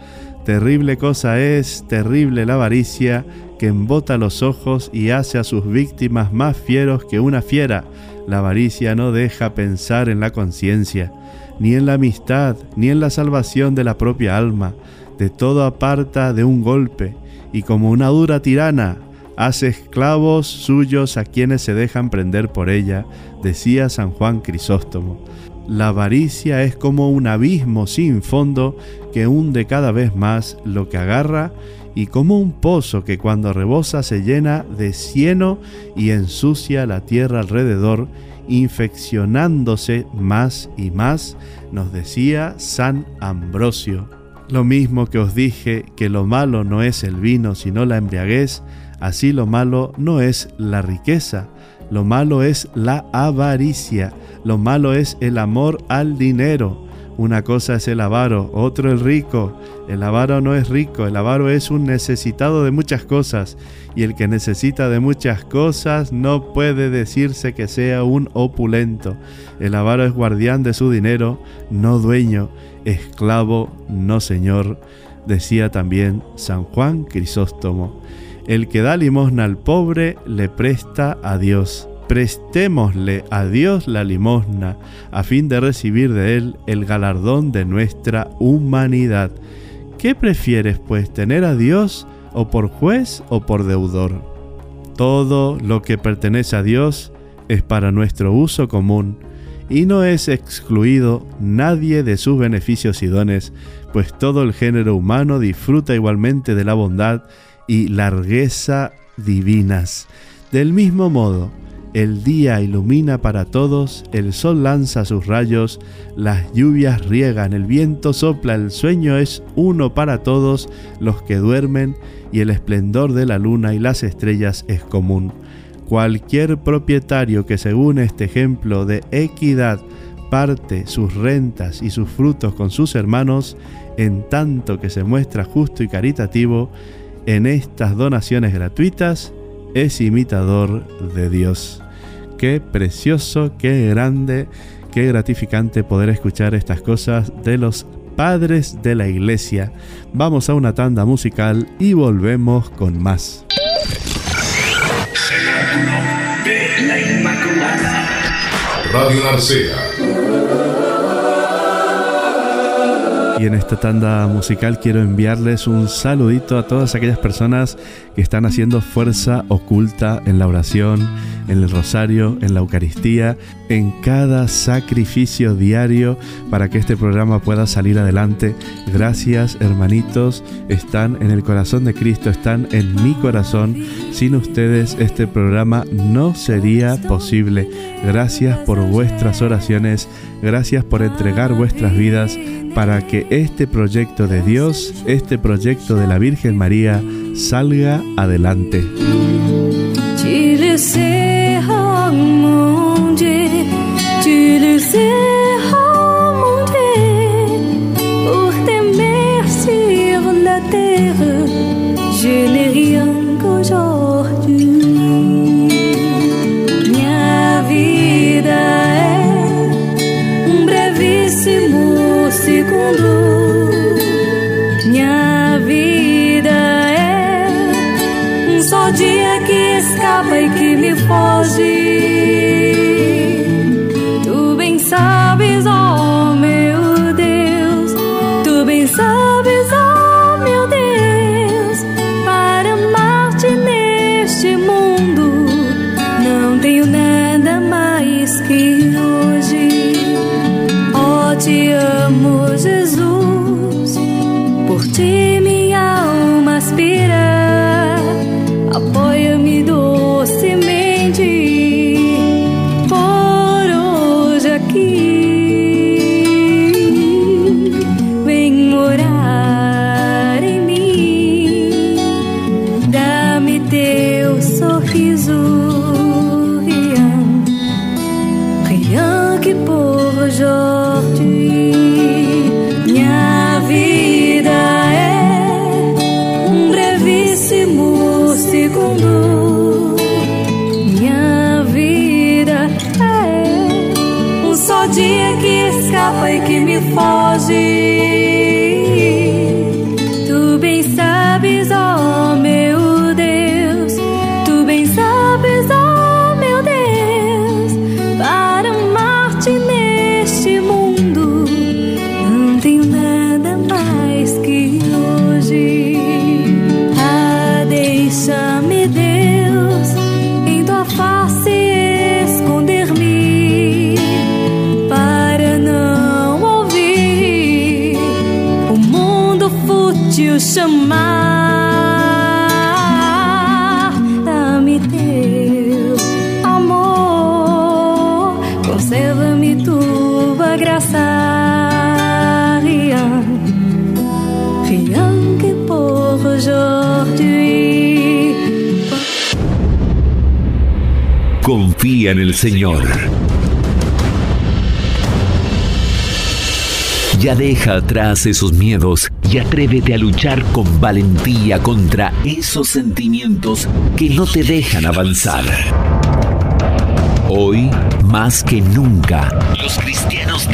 Terrible cosa es, terrible la avaricia, que embota los ojos y hace a sus víctimas más fieros que una fiera la avaricia no deja pensar en la conciencia, ni en la amistad, ni en la salvación de la propia alma. De todo aparta de un golpe, y como una dura tirana, hace esclavos suyos a quienes se dejan prender por ella, decía San Juan Crisóstomo. La avaricia es como un abismo sin fondo que hunde cada vez más lo que agarra y como un pozo que cuando rebosa se llena de cieno y ensucia la tierra alrededor, infeccionándose más y más, nos decía San Ambrosio. Lo mismo que os dije que lo malo no es el vino sino la embriaguez, así lo malo no es la riqueza, lo malo es la avaricia, lo malo es el amor al dinero, Una cosa es el avaro, otro el rico. El avaro no es rico, el avaro es un necesitado de muchas cosas. Y el que necesita de muchas cosas no puede decirse que sea un opulento. El avaro es guardián de su dinero, no dueño, esclavo, no señor, decía también San Juan Crisóstomo. El que da limosna al pobre le presta a Dios prestémosle a Dios la limosna a fin de recibir de Él el galardón de nuestra humanidad. ¿Qué prefieres pues tener a Dios o por juez o por deudor? Todo lo que pertenece a Dios es para nuestro uso común y no es excluido nadie de sus beneficios y dones, pues todo el género humano disfruta igualmente de la bondad y largueza divinas. Del mismo modo, el día ilumina para todos, el sol lanza sus rayos, las lluvias riegan, el viento sopla, el sueño es uno para todos los que duermen y el esplendor de la luna y las estrellas es común. Cualquier propietario que según este ejemplo de equidad parte sus rentas y sus frutos con sus hermanos, en tanto que se muestra justo y caritativo, en estas donaciones gratuitas, es imitador de Dios. Qué precioso, qué grande, qué gratificante poder escuchar estas cosas de los padres de la iglesia. Vamos a una tanda musical y volvemos con más. Radio Narcea y en esta tanda musical quiero enviarles un saludito a todas aquellas personas que están haciendo fuerza oculta en la oración, en el rosario, en la Eucaristía, en cada sacrificio diario para que este programa pueda salir adelante. Gracias hermanitos, están en el corazón de Cristo, están en mi corazón. Sin ustedes este programa no sería posible. Gracias por vuestras oraciones, gracias por entregar vuestras vidas para que este proyecto de Dios, este proyecto de la Virgen María, salga adelante. Confía en Señor. Ya deja atrás esos miedos y atrévete a luchar con valentía contra esos sentimientos que no te dejan avanzar. Hoy, más que nunca, los cristianos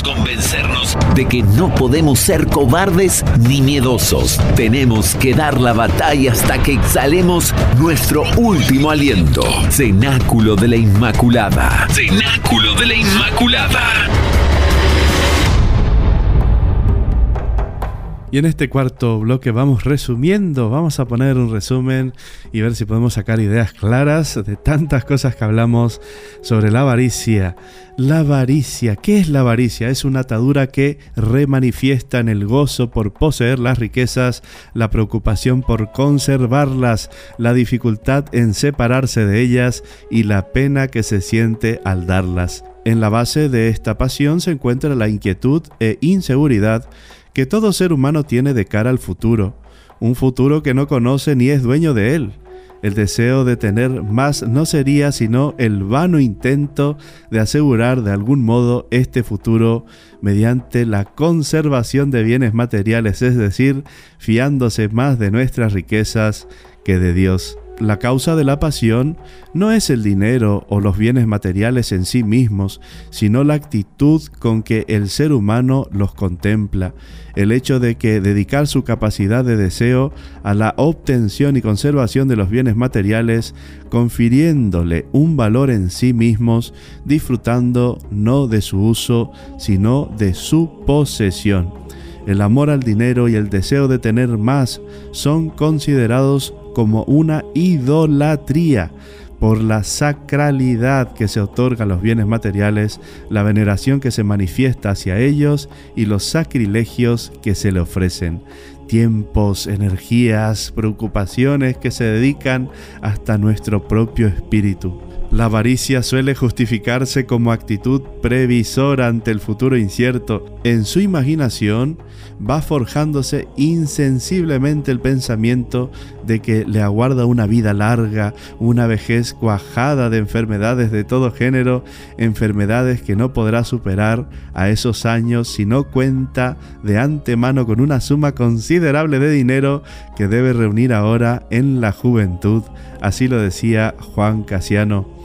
convencernos de que no podemos ser cobardes ni miedosos. Tenemos que dar la batalla hasta que exhalemos nuestro último aliento. Cenáculo de la Inmaculada. Cenáculo de la Inmaculada. Y en este cuarto bloque vamos resumiendo, vamos a poner un resumen y ver si podemos sacar ideas claras de tantas cosas que hablamos sobre la avaricia. La avaricia, ¿qué es la avaricia? Es una atadura que remanifiesta en el gozo por poseer las riquezas, la preocupación por conservarlas, la dificultad en separarse de ellas y la pena que se siente al darlas. En la base de esta pasión se encuentra la inquietud e inseguridad que todo ser humano tiene de cara al futuro, un futuro que no conoce ni es dueño de él. El deseo de tener más no sería sino el vano intento de asegurar de algún modo este futuro mediante la conservación de bienes materiales, es decir, fiándose más de nuestras riquezas que de Dios. La causa de la pasión no es el dinero o los bienes materiales en sí mismos, sino la actitud con que el ser humano los contempla, el hecho de que dedicar su capacidad de deseo a la obtención y conservación de los bienes materiales, confiriéndole un valor en sí mismos, disfrutando no de su uso, sino de su posesión. El amor al dinero y el deseo de tener más son considerados como una idolatría por la sacralidad que se otorga a los bienes materiales, la veneración que se manifiesta hacia ellos y los sacrilegios que se le ofrecen. Tiempos, energías, preocupaciones que se dedican hasta nuestro propio espíritu. La avaricia suele justificarse como actitud previsora ante el futuro incierto. En su imaginación va forjándose insensiblemente el pensamiento de que le aguarda una vida larga, una vejez cuajada de enfermedades de todo género, enfermedades que no podrá superar a esos años si no cuenta de antemano con una suma considerable de dinero que debe reunir ahora en la juventud. Así lo decía Juan Casiano.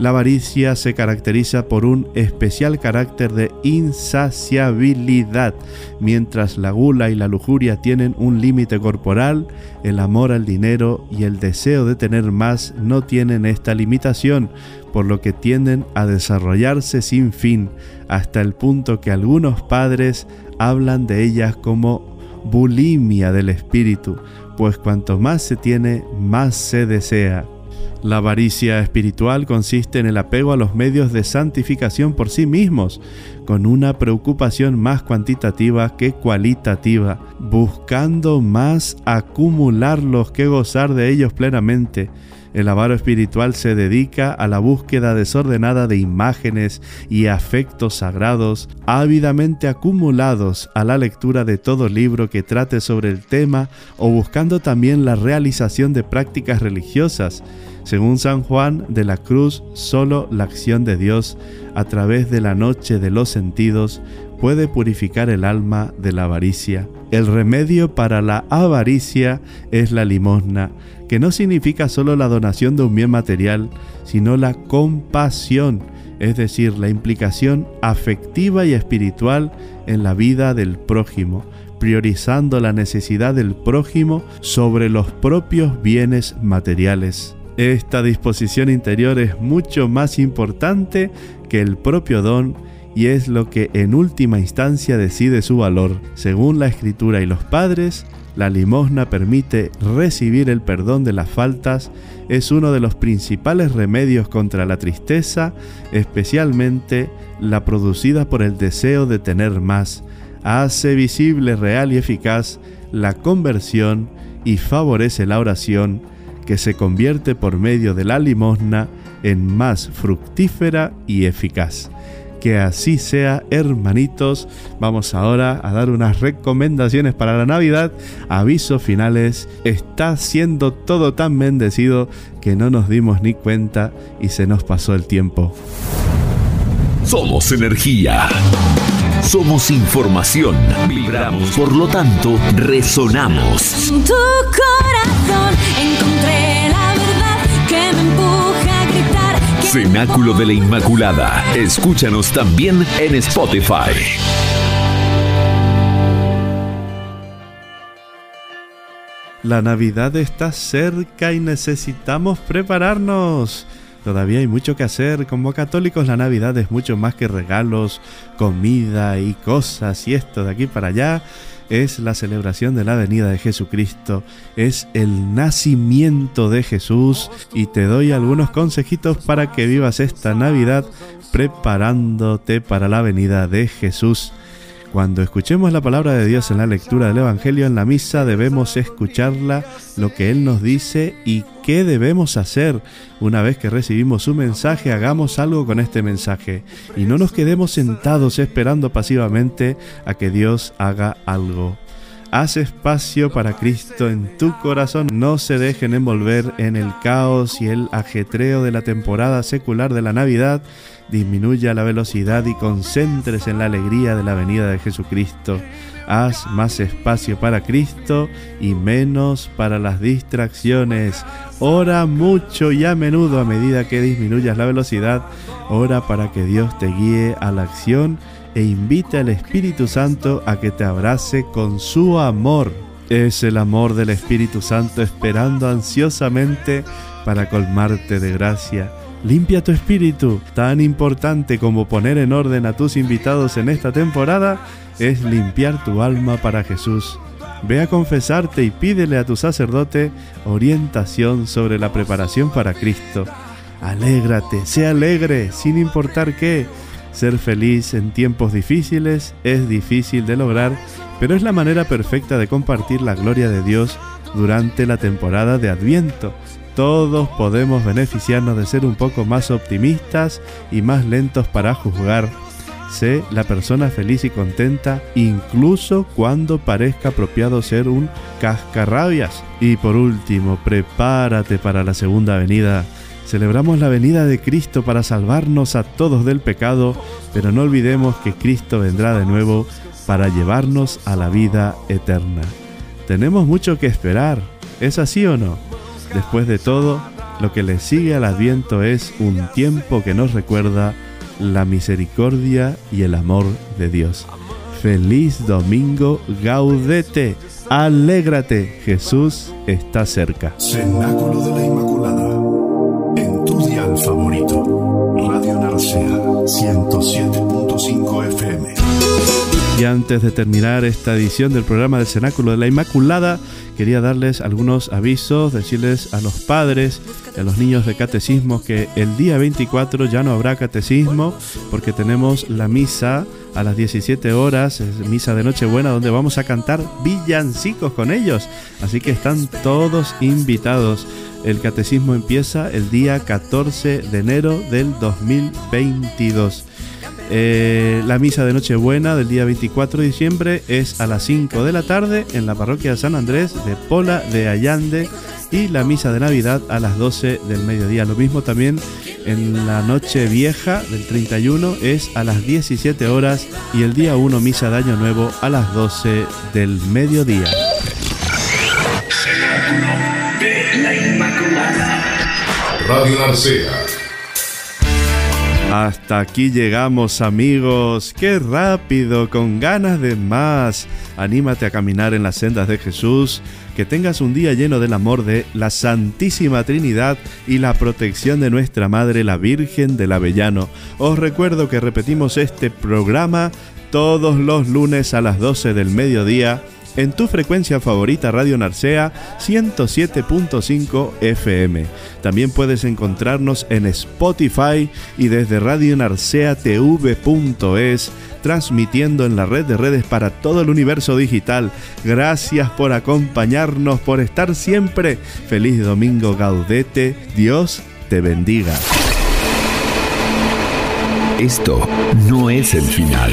La avaricia se caracteriza por un especial carácter de insaciabilidad. Mientras la gula y la lujuria tienen un límite corporal, el amor al dinero y el deseo de tener más no tienen esta limitación, por lo que tienden a desarrollarse sin fin, hasta el punto que algunos padres hablan de ellas como bulimia del espíritu, pues cuanto más se tiene, más se desea. La avaricia espiritual consiste en el apego a los medios de santificación por sí mismos, con una preocupación más cuantitativa que cualitativa, buscando más acumularlos que gozar de ellos plenamente. El avaro espiritual se dedica a la búsqueda desordenada de imágenes y afectos sagrados, ávidamente acumulados a la lectura de todo libro que trate sobre el tema o buscando también la realización de prácticas religiosas según San Juan de la Cruz, solo la acción de Dios a través de la noche de los sentidos puede purificar el alma de la avaricia. El remedio para la avaricia es la limosna, que no significa solo la donación de un bien material, sino la compasión, es decir, la implicación afectiva y espiritual en la vida del prójimo, priorizando la necesidad del prójimo sobre los propios bienes materiales. Esta disposición interior es mucho más importante que el propio don y es lo que en última instancia decide su valor. Según la escritura y los padres, la limosna permite recibir el perdón de las faltas, es uno de los principales remedios contra la tristeza, especialmente la producida por el deseo de tener más. Hace visible, real y eficaz la conversión y favorece la oración que se convierte por medio de la limosna en más fructífera y eficaz. Que así sea, hermanitos. Vamos ahora a dar unas recomendaciones para la Navidad. Avisos finales. Está siendo todo tan bendecido que no nos dimos ni cuenta y se nos pasó el tiempo. Somos energía. Somos información. Vibramos, por lo tanto, resonamos. En tu corazón encontré la verdad que me empuja a gritar. Cenáculo de la Inmaculada. Escúchanos también en Spotify. La Navidad está cerca y necesitamos prepararnos. Todavía hay mucho que hacer. Como católicos la Navidad es mucho más que regalos, comida y cosas y esto de aquí para allá. Es la celebración de la venida de Jesucristo. Es el nacimiento de Jesús. Y te doy algunos consejitos para que vivas esta Navidad preparándote para la venida de Jesús. Cuando escuchemos la palabra de Dios en la lectura del Evangelio en la misa, debemos escucharla, lo que Él nos dice y qué debemos hacer. Una vez que recibimos su mensaje, hagamos algo con este mensaje y no nos quedemos sentados esperando pasivamente a que Dios haga algo. Haz espacio para Cristo en tu corazón. No se dejen envolver en el caos y el ajetreo de la temporada secular de la Navidad. Disminuya la velocidad y concéntrese en la alegría de la venida de Jesucristo. Haz más espacio para Cristo y menos para las distracciones. Ora mucho y a menudo a medida que disminuyas la velocidad. Ora para que Dios te guíe a la acción e invite al Espíritu Santo a que te abrace con su amor. Es el amor del Espíritu Santo esperando ansiosamente para colmarte de gracia. Limpia tu espíritu. Tan importante como poner en orden a tus invitados en esta temporada es limpiar tu alma para Jesús. Ve a confesarte y pídele a tu sacerdote orientación sobre la preparación para Cristo. Alégrate, sé alegre, sin importar qué. Ser feliz en tiempos difíciles es difícil de lograr, pero es la manera perfecta de compartir la gloria de Dios durante la temporada de Adviento. Todos podemos beneficiarnos de ser un poco más optimistas y más lentos para juzgar. Sé la persona feliz y contenta incluso cuando parezca apropiado ser un cascarrabias. Y por último, prepárate para la segunda venida. Celebramos la venida de Cristo para salvarnos a todos del pecado, pero no olvidemos que Cristo vendrá de nuevo para llevarnos a la vida eterna. Tenemos mucho que esperar, ¿es así o no? Después de todo, lo que le sigue al adviento es un tiempo que nos recuerda la misericordia y el amor de Dios. Feliz domingo, gaudete, alégrate, Jesús está cerca. Cenáculo de la Inmaculada. En tu dial favorito. Radio Narcea 107.5 FM. Y antes de terminar esta edición del programa del Cenáculo de la Inmaculada, quería darles algunos avisos, decirles a los padres a los niños de catecismo que el día 24 ya no habrá catecismo porque tenemos la misa a las 17 horas, es misa de Nochebuena, donde vamos a cantar villancicos con ellos. Así que están todos invitados. El catecismo empieza el día 14 de enero del 2022. Eh, la misa de Nochebuena del día 24 de diciembre es a las 5 de la tarde en la parroquia de San Andrés de Pola de Allande y la misa de Navidad a las 12 del mediodía. Lo mismo también en la noche vieja del 31 es a las 17 horas y el día 1 misa de Año Nuevo a las 12 del mediodía. Radio Narcea. Hasta aquí llegamos amigos, qué rápido, con ganas de más. Anímate a caminar en las sendas de Jesús, que tengas un día lleno del amor de la Santísima Trinidad y la protección de nuestra Madre la Virgen del Avellano. Os recuerdo que repetimos este programa todos los lunes a las 12 del mediodía en tu frecuencia favorita Radio Narcea 107.5 FM. También puedes encontrarnos en Spotify y desde radionarceatv.es transmitiendo en la red de redes para todo el universo digital. Gracias por acompañarnos, por estar siempre. Feliz domingo gaudete. Dios te bendiga. Esto no es el final.